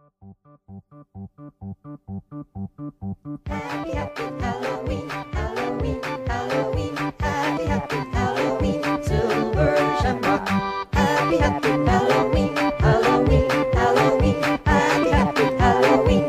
Happy, happy Halloween, Halloween, Halloween. Happy, happy Halloween. Happy, happy Halloween, Halloween, Halloween. Happy, happy Halloween.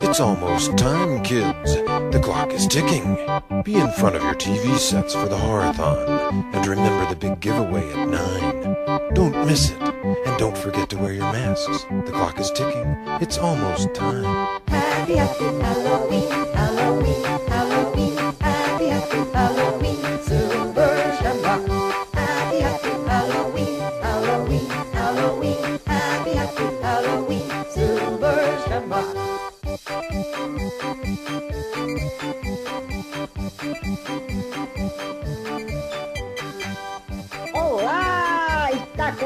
It's almost time, kids. The clock is ticking. Be in front of your TV sets for the horathon. And remember the big giveaway at 9. Don't miss it. And don't forget to wear your masks. The clock is ticking. It's almost time. Happy, Halloween, Halloween, Halloween. Happy Halloween,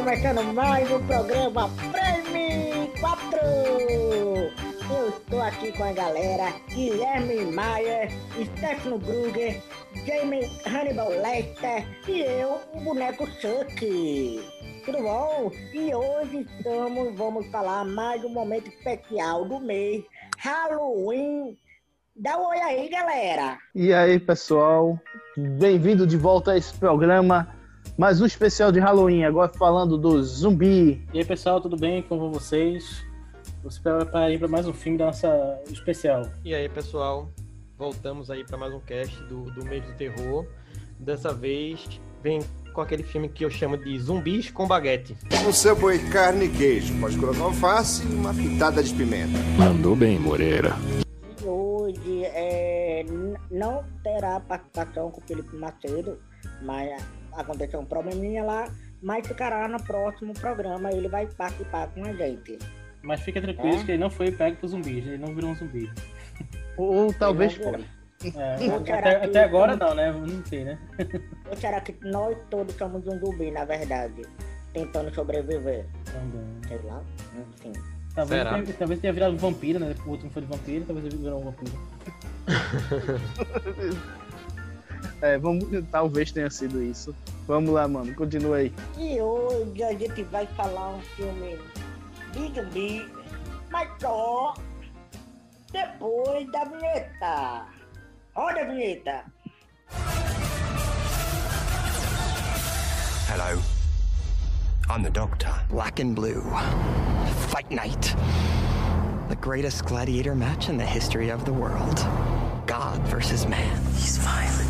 começando mais um programa Prêmio 4! Eu estou aqui com a galera Guilherme Maia, Stefano Gruger, Jamie Hannibal Lester e eu, o boneco Chuck. Tudo bom? E hoje estamos, vamos falar mais um momento especial do mês, Halloween. Dá um oi aí, galera! E aí, pessoal? Bem-vindo de volta a esse programa. Mais um especial de Halloween, agora falando do zumbi. E aí, pessoal, tudo bem? Como vão vocês? Você preparem para mais um filme da nossa especial. E aí, pessoal, voltamos aí para mais um cast do, do mês do terror. Dessa vez vem com aquele filme que eu chamo de Zumbis com Baguete. Um subway carne e queijo. Pode colocar alface e uma pitada de pimenta. Mandou bem, Moreira. E hoje é, não terá participação com o Felipe Macedo, mas aconteceu um probleminha lá, mas ficará no próximo programa, ele vai participar com a gente. Mas fica tranquilo É? que ele não foi pego por zumbis, ele não virou um zumbi. Ou, ou talvez foi. É, até, que- até agora não, né? Não sei, né? Ou será que nós todos somos um zumbi, na verdade, tentando sobreviver? Também. Sei lá, enfim. Talvez Será? tenha, talvez tenha virado um vampiro, né? O último foi de vampiro, talvez ele virou um vampiro. É, vamos, talvez tenha sido isso. Vamos lá, mano, continua aí. E hoje a gente vai falar um filme de zumbi, mas só depois da vinheta. Roda a vinheta. Hello. I'm the Doctor. Black and Blue. Fight Night. The greatest gladiator match in the history of the world. God versus man. These violent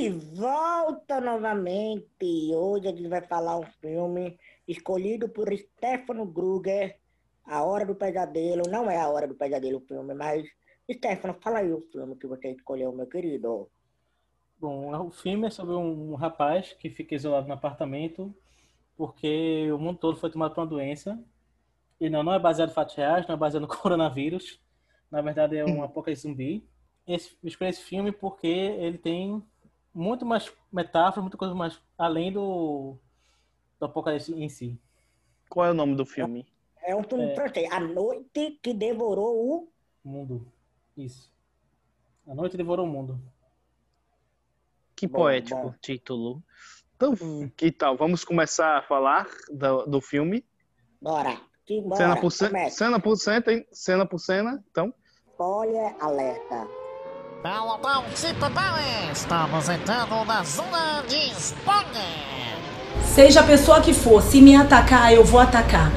E de volta novamente. Hoje a gente vai falar um filme escolhido por Stefano Gruger, A Hora do Pesadelo. Não é A Hora do Pesadelo o filme, mas Stefano, fala aí o filme que você escolheu, meu querido. Bom, o filme é sobre um rapaz que fica isolado no apartamento porque o mundo todo foi tomado por uma doença. E não, não é baseado em fatos reais, não é baseado no coronavírus. Na verdade, é um apocalipse zumbi. Esse, eu escolhi esse filme porque ele tem muito mais metáfora, muita coisa mais além do, do apocalipse em si. Qual é o nome do filme? É um filme É. A Noite que Devorou o... Mundo. Isso. A noite devorou o mundo. Que Bom, poético bom. título. Então, que tal? Vamos começar a falar do, do filme. Bora. Que bora. Cena por cena, cena por cena, hein? cena por cena. Então, Spoiler alerta. Pelotão se prepare! Estamos entrando na zona de spoiler! Seja a pessoa que for, se me atacar, eu vou atacar.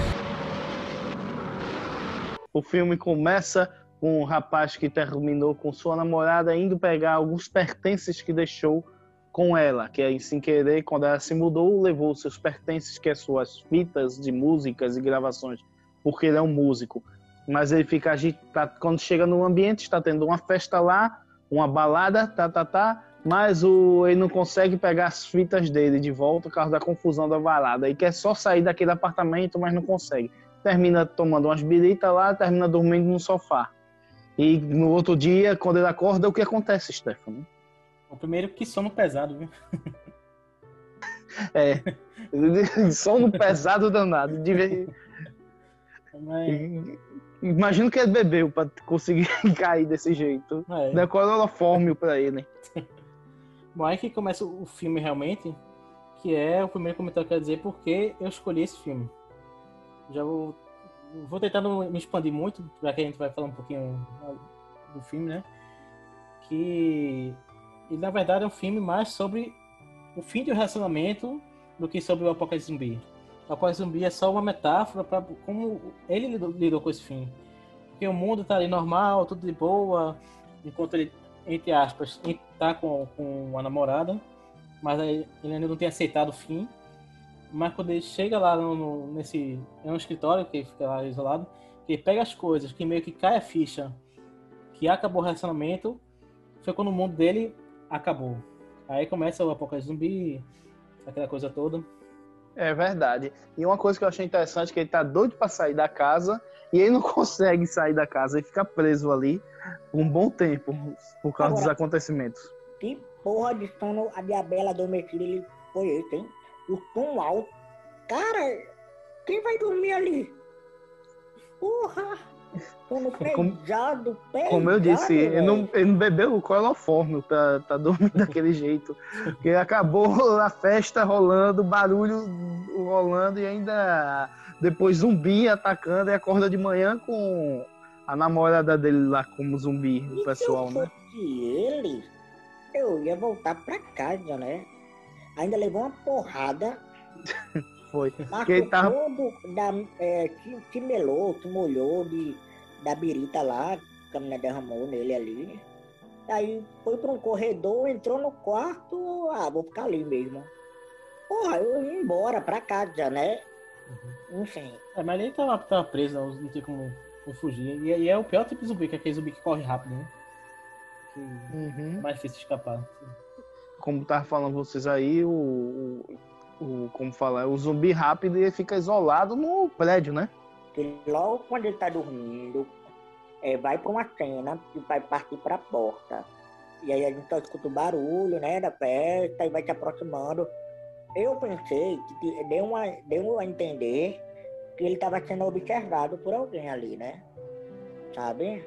o filme começa com um rapaz que terminou com sua namorada indo pegar alguns pertences que deixou com ela, que aí, sem querer, quando ela se mudou, levou seus pertences, que é suas fitas de músicas e gravações, porque ele é um músico. Mas ele fica agitado, quando chega no ambiente, está tendo uma festa lá, uma balada, tá, tá, tá, mas o, ele não consegue pegar as fitas dele de volta por causa da confusão da varada. E quer só sair daquele apartamento, mas não consegue. Termina tomando umas biritas lá, termina dormindo no sofá. E no outro dia, quando ele acorda, o que acontece, Stefano? O primeiro que sono pesado, viu? É. sono pesado danado. De... Mas, Imagino que ele bebeu pra conseguir cair desse jeito. É. Deu clorofórmio pra ele. bom, aí que começa o filme realmente, que é o primeiro comentário que eu quero dizer porque eu escolhi esse filme. Já vou, vou tentar não me expandir muito, já que a gente vai falar um pouquinho do filme, né? Que ele, na verdade, é um filme mais sobre o fim de um relacionamento do que sobre o apocalipse zumbi. O apocalipse zumbi é só uma metáfora para como ele lidou, lidou com esse fim. Porque o mundo tá ali normal, tudo de boa, enquanto ele, entre aspas, tá com, com a namorada, mas ele ainda não tem aceitado o fim. Mas quando ele chega lá no, no- nesse. É um escritório que fica lá isolado, que ele pega as coisas, que meio que cai a ficha, que acabou o relacionamento, foi quando o mundo dele acabou. Aí começa o apocalipse zumbi, aquela coisa toda. É verdade. E uma coisa que eu achei interessante é que ele tá doido pra sair da casa e ele não consegue sair da casa. Ele fica preso ali um bom tempo por causa dos Agora- acontecimentos. Que porra de sono a diabela adormecida ele foi esse, hein? O tom alto. Cara, quem vai dormir ali? Porra! Como-. Como eu disse, ele não, ele não bebeu o clorofórmio pra, pra dormir daquele jeito. Porque acabou a festa rolando, barulho rolando e ainda depois zumbi atacando e acorda de manhã com a namorada dele lá como zumbi, o pessoal, Se eu né? fosse ele, eu ia voltar pra casa, né? Ainda levou uma porrada, Foi. mas Porque ele tava todo da, é, que, que melou, que molhou de, da birita lá, que a menina derramou nele ali. Aí foi pra um corredor, entrou no quarto, ah, vou ficar ali mesmo. Porra, eu ia embora pra casa, né? Enfim. É, mas ele tava, tava preso, não, não tem como, como fugir. E, e é o pior tipo de zumbi, que é aquele zumbi que corre rápido, né? Que Uhum. é mais difícil de escapar. como tava falando vocês aí, o, o, o- como falar, o zumbi rápido ele fica isolado no prédio, né? que logo quando ele tá dormindo, é, vai pra uma cena e vai partir pra porta. E aí a gente só escuta o barulho, né, da festa e vai se aproximando. Eu pensei que deu, uma, deu a entender que ele tava sendo observado por alguém ali, né? Sabe?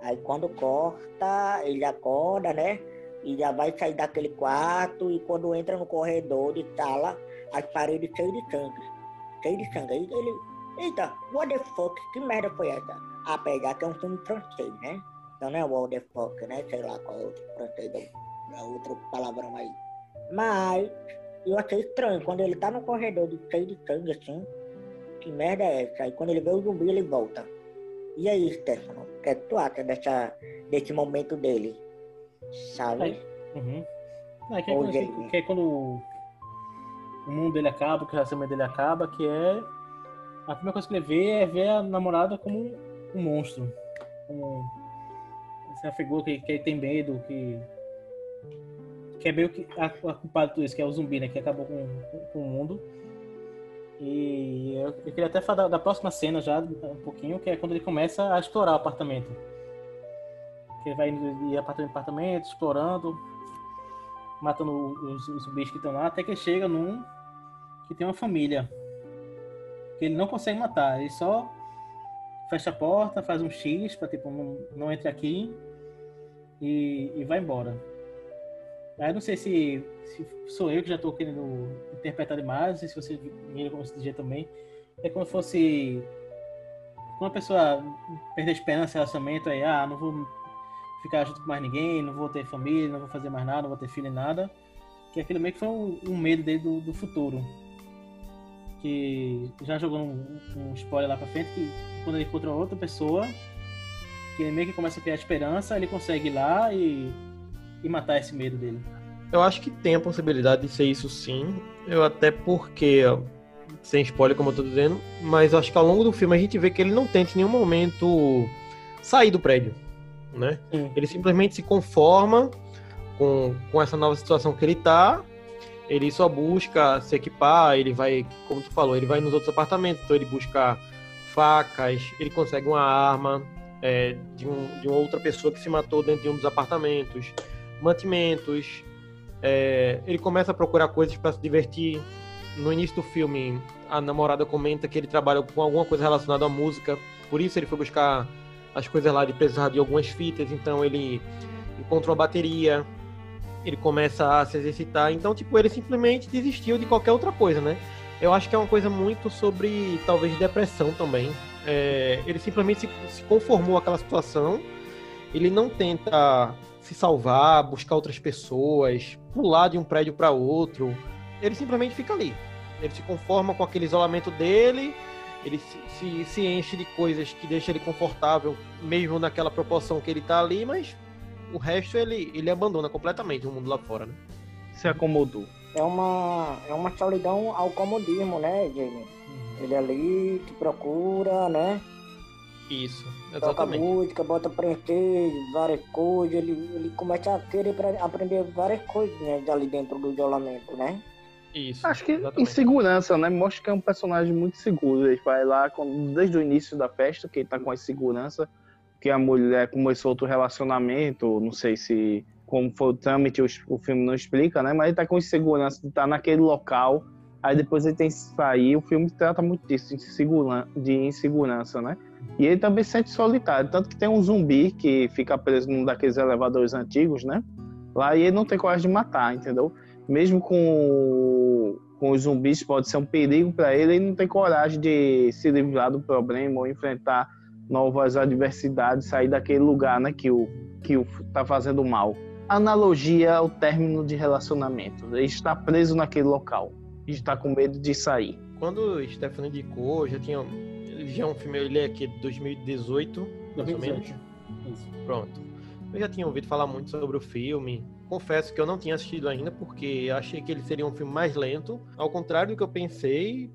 Aí quando corta, ele acorda, né? E já vai sair daquele quarto e quando entra no corredor de sala, as paredes cheias de sangue. Cheio de sangue. Aí ele, Eita, what the fuck? Que merda foi essa? Apesar que é um filme francês, né? Então não é what the fuck, né? Sei lá qual é o francês, é é outro palavrão aí. Mas eu achei estranho, quando ele tá no corredor de cheio de sangue assim, que merda é essa? Aí quando ele vê o zumbi, ele volta. E aí, Stefano, o que é que tu acha dessa, desse momento dele? Sabe? Uhum. Não, é que, é Ô, quando, Jamie. que é quando o mundo dele acaba, que o relacionamento dele acaba, que é. A primeira coisa que ele vê é ver a namorada como um monstro. Como essa figura que, que ele tem medo, que. Que é meio que a, a culpada de tudo isso, que é o zumbi, né? Que acabou com, com, com o mundo. E eu, eu queria até falar da, da próxima cena já, um pouquinho, que é quando ele começa a explorar o apartamento. Que ele vai indo de apartamento em apartamento, explorando, matando os, os zumbis que estão lá, até que chega num que tem uma família. Que ele não consegue matar, ele só fecha a porta, faz um X pra tipo, não, não entre aqui e, e vai embora. Aí não sei se, se sou eu que já tô querendo interpretar demais, não sei se você viram como esse jeito também. É como se fosse. Quando a pessoa perde a esperança relacionamento, aí, ah, não vou ficar junto com mais ninguém, não vou ter família, não vou fazer mais nada, não vou ter filho nem nada. Que aquilo meio que foi um, um medo dele do, do futuro. Que já jogou um, um spoiler lá pra frente, que quando ele encontra outra pessoa, que ele meio que começa a criar esperança, ele consegue ir lá e, e matar esse medo dele. Eu acho que tem a possibilidade de ser isso sim. Eu até porque, sem spoiler, como eu tô dizendo, mas acho que ao longo do filme a gente vê que ele não tenta em nenhum momento sair do prédio, né? Ele simplesmente se conforma com, com essa nova situação que ele tá, ele só busca se equipar, ele vai, como tu falou, ele vai nos outros apartamentos, então ele busca facas, ele consegue uma arma é, de, um, de uma outra pessoa que se matou dentro de um dos apartamentos, mantimentos, é, ele começa a procurar coisas para se divertir. No início do filme, a namorada comenta que ele trabalha com alguma coisa relacionada à música, por isso ele foi buscar as coisas lá de precisar de algumas fitas, então ele encontra uma bateria, ele começa a se exercitar, então tipo ele simplesmente desistiu de qualquer outra coisa, né? Eu acho que é uma coisa muito sobre talvez depressão também. É, ele simplesmente se, se conformou àquela situação, ele não tenta se salvar, buscar outras pessoas, pular de um prédio para outro. Ele simplesmente fica ali. Ele se conforma com aquele isolamento dele, ele se, se, se enche de coisas que deixam ele confortável, mesmo naquela proporção que ele tá ali, mas o resto ele, ele abandona completamente o mundo lá fora, né? Se acomodou. É uma, é uma solidão ao comodismo, né, Jamie? Ele ali te procura, né? Isso, Toca exatamente. música, bota preencher várias coisas, ele, ele começa a querer aprender várias coisas né, ali dentro do isolamento, né? Isso. Acho que exatamente. insegurança, né? Mostra que é um personagem muito seguro. Ele vai lá desde o início da festa, que ele tá com a insegurança, que a mulher começou outro relacionamento, não sei se como foi o trâmite, o, o filme não explica, né? Mas ele tá com insegurança de estar naquele local, aí depois ele tem que sair. O filme trata muito disso, de, insegura- de insegurança, né? E ele também se sente solitário, tanto que tem um zumbi que fica preso num daqueles elevadores antigos, né? Lá e ele não tem coragem de matar, entendeu? Mesmo com, com os zumbis pode ser um perigo para ele, ele não tem coragem de se livrar do problema ou enfrentar novas adversidades, sair daquele lugar, né, que o que o tá fazendo mal. Analogia ao término de relacionamento. Ele está preso naquele local e está com medo de sair. Quando o Stefano indicou, já tinha. Ele já é um filme, ele é aqui de 2018, mais ou menos. Isso. Pronto. Eu já tinha ouvido falar muito sobre o filme. Confesso que eu não tinha assistido ainda, porque achei que ele seria um filme mais lento. Ao contrário do que eu pensei,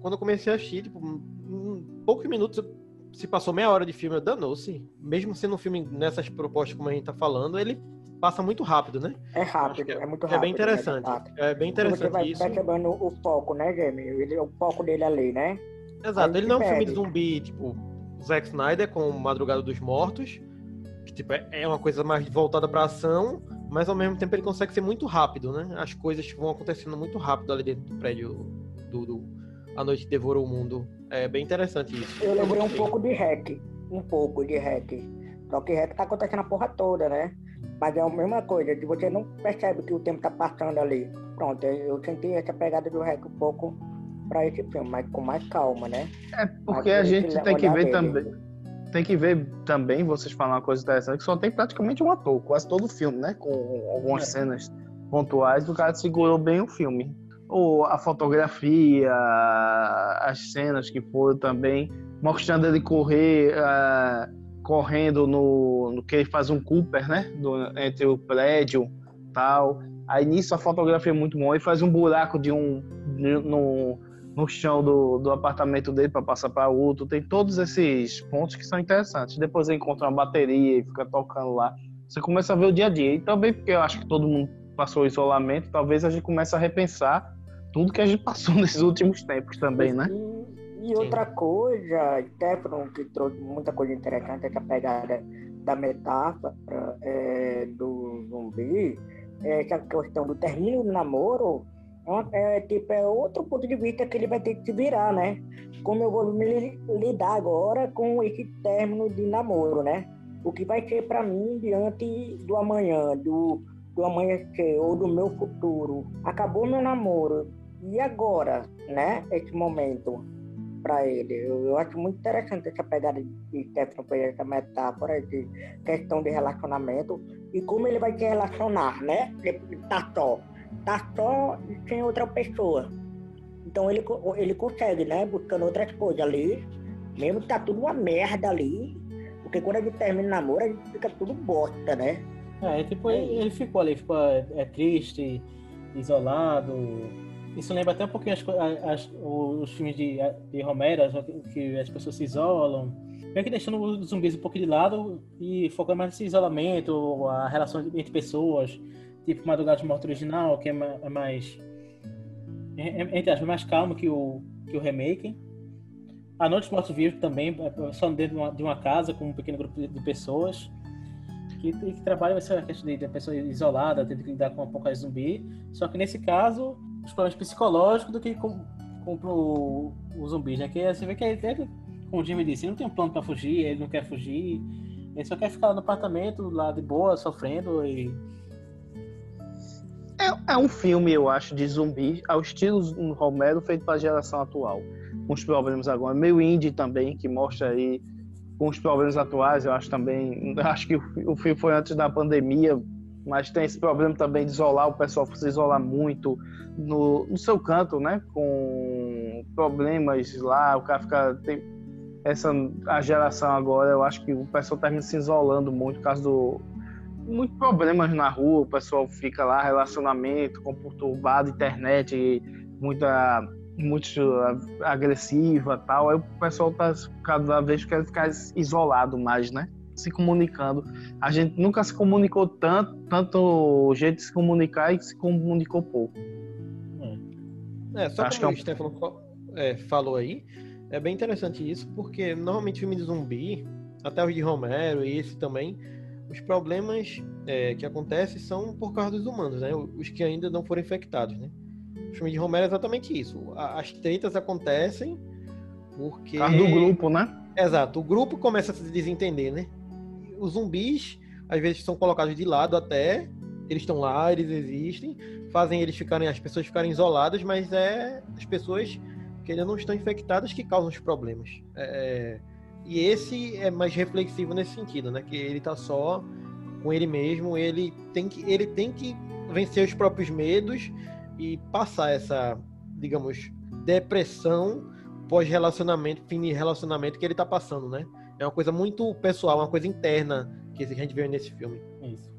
quando eu comecei a assistir, tipo, em poucos minutos se passou meia hora de filme, eu danou-se. Mesmo sendo um filme nessas propostas como a gente tá falando, ele passa muito rápido, né? É rápido, que é, muito É rápido. bem interessante. né? É bem Você interessante vai isso. percebendo o foco, né, Jamie? Ele, o foco dele ali, né? Exato, ele não é um filme de zumbi, tipo, Zack Snyder com Madrugada dos Mortos, que tipo, é é uma coisa mais voltada pra ação, mas ao mesmo tempo ele consegue ser muito rápido, né? As coisas vão acontecendo muito rápido ali dentro do prédio do, do A Noite Devorou o Mundo. É bem interessante isso. Eu lembrei um pouco de hack. Um pouco de hack. Só que hack tá acontecendo a porra toda, né? Mas é a mesma coisa, que você não percebe que o tempo tá passando ali. Pronto, eu senti essa pegada do hack um pouco pra esse filme, mas com mais calma, né? É porque Mas a esse gente tem que ver dele. também. Tem que ver também, vocês falam uma coisa interessante, que só tem praticamente um ator, quase todo o filme, né? Com algumas É. cenas pontuais, o cara segurou bem o filme. Ou a fotografia, as cenas que foram também, mostrando ele correr, ah, correndo no, no que ele faz um Cooper, né? Do- entre o prédio tal. Aí nisso a fotografia é muito boa. Ele faz um buraco de um de- no, no chão do, do apartamento dele para passar para outro. Tem todos esses pontos que são interessantes. Depois ele encontra uma bateria e fica tocando lá. Você começa a ver o dia a dia. E também porque eu acho que todo mundo passou isolamento, talvez a gente comece a repensar tudo que a gente passou nesses últimos tempos também, né? E outra coisa, Stefano, que trouxe muita coisa interessante, essa pegada da metáfora é, do zumbi, é essa questão do término do namoro, é, tipo, é outro ponto de vista que ele vai ter que virar, né? Como eu vou me li- lidar agora com esse término de namoro, né? O que vai ser para mim diante do amanhã, do, do amanhecer ou do meu futuro. Acabou meu namoro. E agora, né? Esse momento para ele. Eu, eu acho muito interessante essa pegada de Stefano foi essa metáfora de questão de relacionamento e como ele vai se relacionar, né? Ele tá só. Tá só sem outra pessoa. Então ele, ele consegue, né? Buscando outras coisas ali. Mesmo que tá tudo uma merda ali. Porque quando a gente termina o namoro, a gente fica tudo bosta, né? É, tipo, ele, ele ficou ali, ficou é, é triste, isolado, isso lembra até um pouquinho as as- os filmes de, de Romero, que as pessoas se isolam. Meio que deixando os zumbis um pouco de lado e focando mais nesse isolamento, a relação entre pessoas. Tipo Madrugada de Morte original, que é é mais. é- é- Entre aspas, mais calmo que o, que o remake. A Noite dos Mortos Vivos também, só dentro de uma, de uma casa com um pequeno grupo de, de pessoas. Que, que trabalham essa questão de, de pessoa isolada, tendo que lidar com um pouco zumbi. Só que nesse caso, os problemas psicológicos do que com, com pro, o zumbi, né? Que você vê que ele, como o Jimmy disse, ele não tem um plano pra fugir, ele não quer fugir, ele só quer ficar no apartamento, lá de boa, sofrendo e. É, um filme, eu acho, de zumbi, ao estilo Romero, feito para a geração atual. Com os problemas agora. Meio indie também, que mostra aí com os problemas atuais, eu acho também. Acho que o filme foi antes da pandemia, mas tem esse problema também de isolar, o pessoal se isolar muito no, no seu canto, né? Com problemas lá, o cara fica. Tem, essa a geração agora, eu acho que o pessoal termina se isolando muito por causa do. Muitos problemas na rua, o pessoal fica lá, relacionamento conturbado, internet, muita muito agressiva tal. Aí o pessoal tá cada vez quer ficar isolado mais, né? Se comunicando. A gente nunca se comunicou tanto, tanto jeito de se comunicar e se comunicou pouco. É, só Acho como que o Stefano fa- é, falou aí, é bem interessante isso, porque normalmente filme de zumbi, até os de Romero e esse também, os problemas é, que acontecem são por causa dos humanos, né? Os que ainda não foram infectados, né? O filme de Romero é exatamente isso. As tretas acontecem porque... Por do grupo, né? Exato. O grupo começa a se desentender, né? Os zumbis, às vezes, são colocados de lado até. Eles estão lá, eles existem, fazem eles ficarem, as pessoas ficarem isoladas, mas é as pessoas que ainda não estão infectadas que causam os problemas. É, e esse é mais reflexivo nesse sentido, né? Que ele tá só com ele mesmo, ele tem que, ele tem que vencer os próprios medos e passar essa, digamos, depressão pós-relacionamento, fim de relacionamento que ele tá passando, né? É uma coisa muito pessoal, uma coisa interna que a gente vê nesse filme. Isso.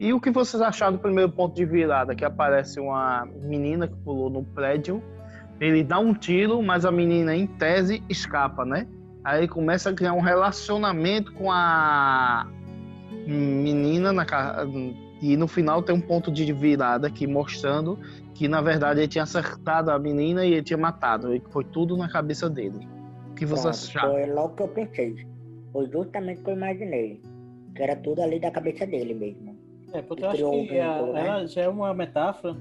E o que vocês acharam do primeiro ponto de virada? Que aparece uma menina que pulou no prédio, ele dá um tiro, mas a menina, em tese, escapa, né? Aí ele começa a criar um relacionamento com a menina na ca- e no final tem um ponto de virada aqui mostrando que na verdade ele tinha acertado a menina e ele tinha matado. E foi tudo na cabeça dele. O que vocês Pronto, acharam? Foi logo que eu pensei. Foi justamente o que eu imaginei. Que era tudo ali da cabeça dele mesmo. É, porque eu acho que um a- né? ela já é uma metáfora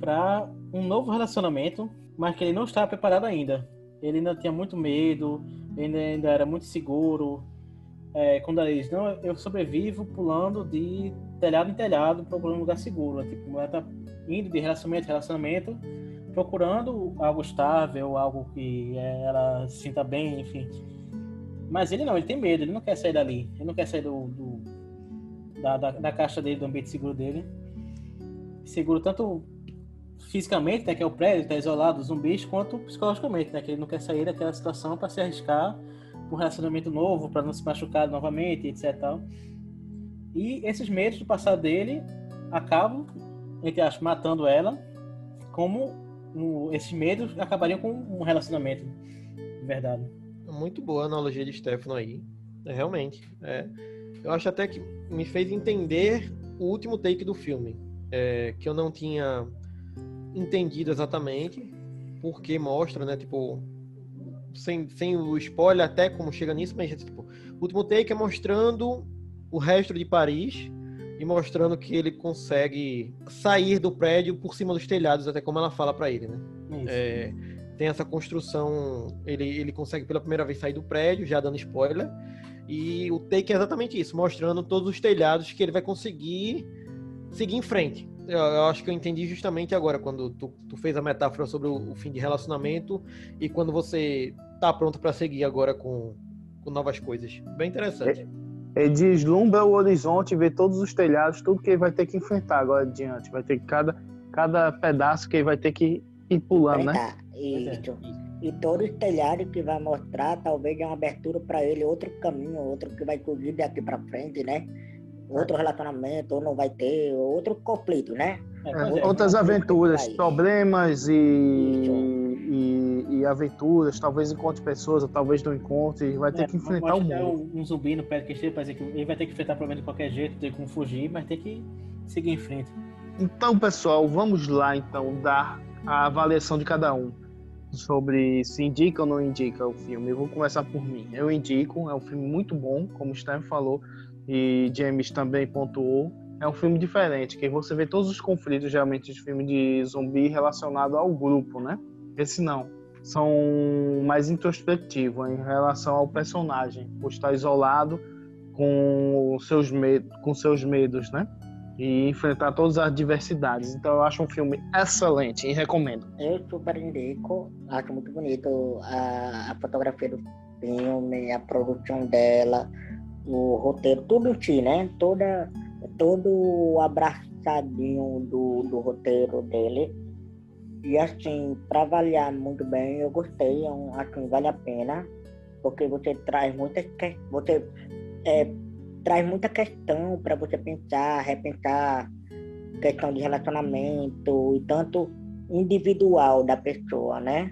para um novo relacionamento, mas que ele não estava preparado ainda. Ele ainda tinha muito medo, ele ainda era muito seguro. É, quando ela diz, não, eu sobrevivo pulando de telhado em telhado, procurando um lugar seguro. Tipo, ela tá indo de relacionamento em relacionamento, procurando algo estável, algo que é, ela se sinta bem, enfim. Mas ele não, ele tem medo, ele não quer sair dali. Ele não quer sair do, do- da, da, da caixa dele, do ambiente seguro dele. Seguro tanto fisicamente, né, que é o prédio, tá isolado dos zumbis, quanto psicologicamente, né, que ele não quer sair daquela situação para se arriscar um relacionamento novo, para não se machucar novamente, etc. e. E esses medos do passado dele acabam, entre aspas, matando ela, como um- esses medos acabariam com um relacionamento, de verdade. Muito boa a analogia de Stefano aí. É, realmente. É. Eu acho até que me fez entender o último take do filme. é, que eu não tinha entendido exatamente. Porque mostra, né? Tipo. Sem, sem o spoiler até como chega nisso, mas tipo, o último take é mostrando o resto de Paris e mostrando que ele consegue sair do prédio por cima dos telhados, até como ela fala pra ele, né? É, tem essa construção, ele, ele consegue pela primeira vez sair do prédio, já dando spoiler, e o take é exatamente isso, mostrando todos os telhados que ele vai conseguir seguir em frente. Eu, eu acho que eu entendi justamente agora, quando tu, tu fez a metáfora sobre o, o fim de relacionamento e quando você tá pronto pra seguir agora com, com novas coisas. Bem interessante. Ele deslumbra o horizonte, vê todos os telhados, tudo que ele vai ter que enfrentar agora adiante. Vai ter cada, cada pedaço que ele vai ter que ir pulando, né? Enfrentar. Isso. E todos os telhados que vai mostrar, talvez é uma abertura para ele, outro caminho, outro que vai surgir daqui para frente, né? Outro relacionamento, ou não vai ter, outro conflito, né? É, pois é. outras aventuras, Aí. problemas e, e, e aventuras, talvez encontre pessoas, ou talvez não encontre, e vai ter É, que enfrentar o mostra mundo. um, um zumbi no pé que esteja, dizer que ele vai ter que enfrentar problema de qualquer jeito, ter como fugir, mas tem que seguir em frente. Então, pessoal, vamos lá então dar a avaliação de cada um sobre se indica ou não indica o filme. Eu vou começar por mim. Eu indico, é um filme muito bom, como o Steve falou e James também pontuou. É um filme diferente, que você vê todos os conflitos geralmente de filme de zumbi relacionado ao grupo, né? Esse não. São mais introspectivos em relação ao personagem, por estar isolado com seus, med com seus medos, né? E enfrentar todas as adversidades. Então eu acho um filme excelente e recomendo. Eu super indico, acho muito bonito a, a fotografia do filme, a produção dela, o roteiro, tudo si, né? Toda, todo abraçadinho do, do roteiro dele. E assim, para avaliar muito bem, eu gostei, é um, que vale a pena, porque você traz muitas que- você é, traz muita questão para você pensar, repensar questão de relacionamento e tanto individual da pessoa, né?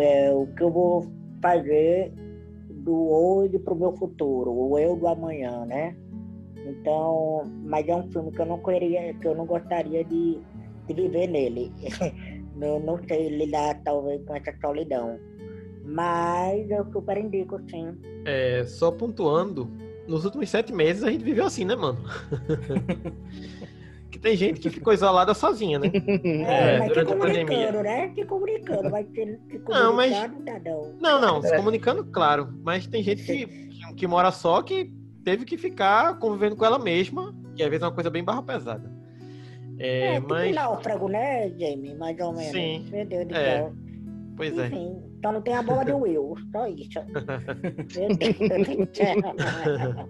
É, o que eu vou fazer do hoje para o meu futuro, o eu do amanhã, né? Então, mas é um filme que eu não queria, que eu não gostaria de, de viver nele. não, não sei lidar talvez com essa solidão. Mas eu super indico, sim. É, só pontuando, nos últimos sete meses a gente viveu assim, né, mano? tem gente que ficou isolada sozinha, né? É, mas se durante a pandemia. comunicando, né? Se comunicando, vai ter se Não, mas- comunicar, não dá não. Não, não, se comunicando, claro. Mas tem gente que, que, que mora só que teve que ficar convivendo com ela mesma, que às vezes é uma coisa bem barra pesada. É, É, tipo mas. um náufrago, né, Jamie? Mais ou menos. Sim, Meu Deus do é. céu. Pois é. Enfim, então não tem a bola de Will, só isso. Meu Deus do céu.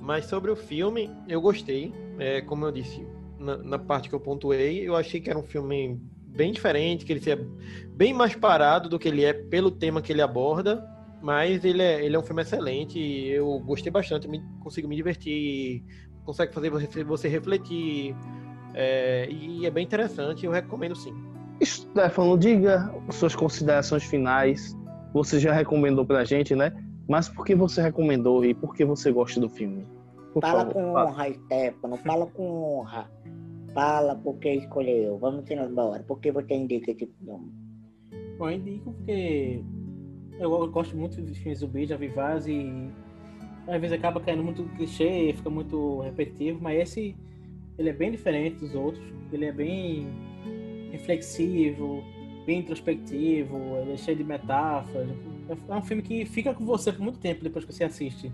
Mas sobre o filme, eu gostei. É, como eu disse, na, na parte que eu pontuei, eu achei que era um filme bem diferente, que ele seja bem mais parado do que ele é pelo tema que ele aborda. Mas ele é, ele é um filme excelente e eu gostei bastante, me, consigo me divertir, consegue fazer você, você refletir. é, e é bem interessante, eu recomendo sim. Stefano, diga suas considerações finais. Você já recomendou pra gente, né? Mas por que você recomendou e por que você gosta do filme? Por Fala favor, com fala. honra, Stefano. Fala com honra. Fala porque escolheu. Vamos embora. Por que você indica esse filme? Eu indico porque eu gosto muito de filmes zumbi, já vi vários e às vezes acaba caindo muito clichê, fica muito repetitivo, mas esse ele é bem diferente dos outros, ele é bem reflexivo, bem introspectivo, ele é cheio de metáforas. É um filme que fica com você por muito tempo depois que você assiste.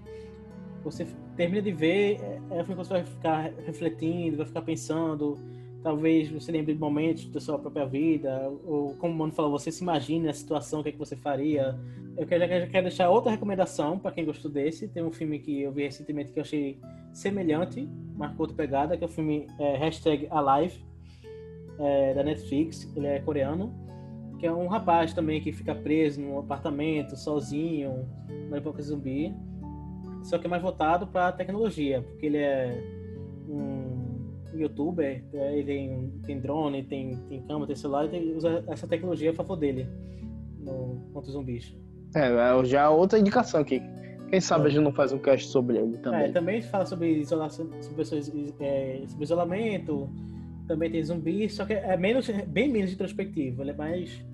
Você termina de ver, é é um filme que você vai ficar refletindo, vai ficar pensando, talvez você lembre de momentos da sua própria vida, ou como o Mano falou, você se imagine a situação, o que, é que você faria. Eu quero, já quero deixar outra recomendação para quem gostou desse. Tem um filme que eu vi recentemente que eu achei semelhante, marcou outra pegada, que é o filme é, Alive, é, da Netflix. Ele é coreano, que é um rapaz também que fica preso num apartamento, sozinho, no época zumbi. Só que é mais voltado para tecnologia, porque ele é um youtuber, né, ele tem, tem drone, tem, tem câmera, tem celular, e tem, usa essa tecnologia a favor dele no, contra os zumbis. É, é já outra indicação aqui. Quem sabe a gente não faz um cast sobre ele também. É, também fala sobre isolação, sobre, é, sobre isolamento, também tem zumbi, só que é menos, bem menos introspectivo, ele é mais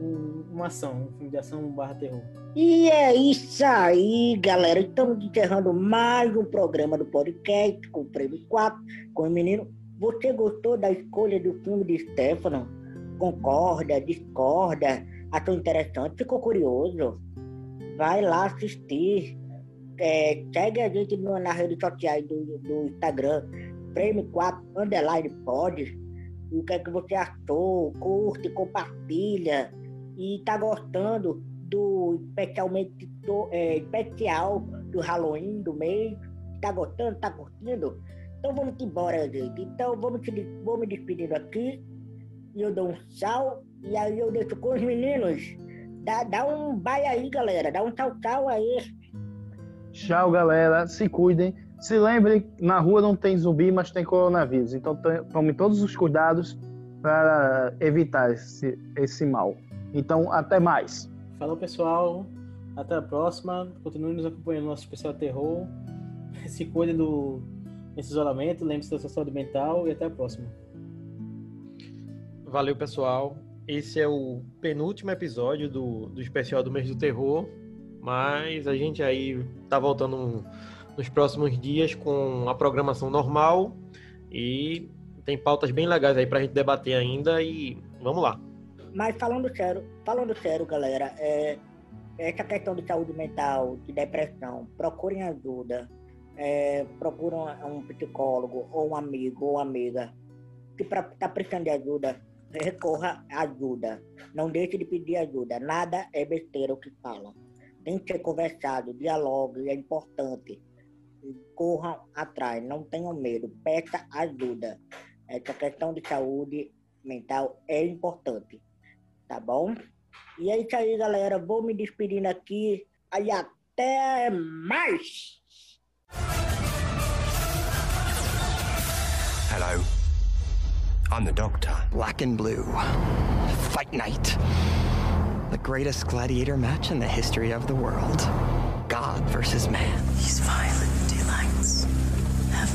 um- uma ação, um filme de ação barra terror. E é isso aí, galera. Estamos encerrando mais um programa do podcast com o Prêmio 4, com o menino. Você gostou da escolha do filme de Stefano? Concorda, discorda? Achou interessante? Ficou curioso? Vai lá assistir. É, segue a gente no- nas redes sociais do, do Instagram, Prêmio 4 Underline Pod. O que é que você achou? Curte, compartilha. E tá gostando do especialmente do, é, especial do Halloween do mês. Tá gostando? Tá curtindo? Então vamos embora, gente. Então vamos vou me despedindo aqui. E eu dou um tchau. E aí eu deixo com os meninos. Dá, dá um bye aí, galera. Dá um tchau, tchau aí. Tchau, galera. Se cuidem. Se lembre, na rua não tem zumbi, mas tem coronavírus. Então tome todos os cuidados para evitar esse, esse mal. Então, até mais. Falou, pessoal. Até a próxima. Continue nos acompanhando no nosso especial terror. Se cuide do desse isolamento. Lembre-se da sua saúde mental. E até a próxima. Valeu, pessoal. Esse é o penúltimo episódio do, do especial do mês do terror. Mas a gente aí tá voltando nos próximos dias com a programação normal. E tem pautas bem legais aí pra gente debater ainda. E vamos lá. Mas falando sério, falando sério, galera, é, essa questão de saúde mental, de depressão, procurem ajuda. É, procurem um psicólogo, ou um amigo, ou amiga. Se pra, tá precisando de ajuda, recorra à ajuda. Não deixe de pedir ajuda. Nada é besteira o que falam. Tem que ser conversado, dialogue, é importante. Corram atrás, não tenham medo, peça ajuda. Essa questão de saúde mental é importante tá bom? E é isso aí, galera. Vou me despedindo aqui. Aí até mais! Hello. I'm the Doctor. Black and Blue. Fight Night. The greatest gladiator match in the history of the world. God versus man. These violent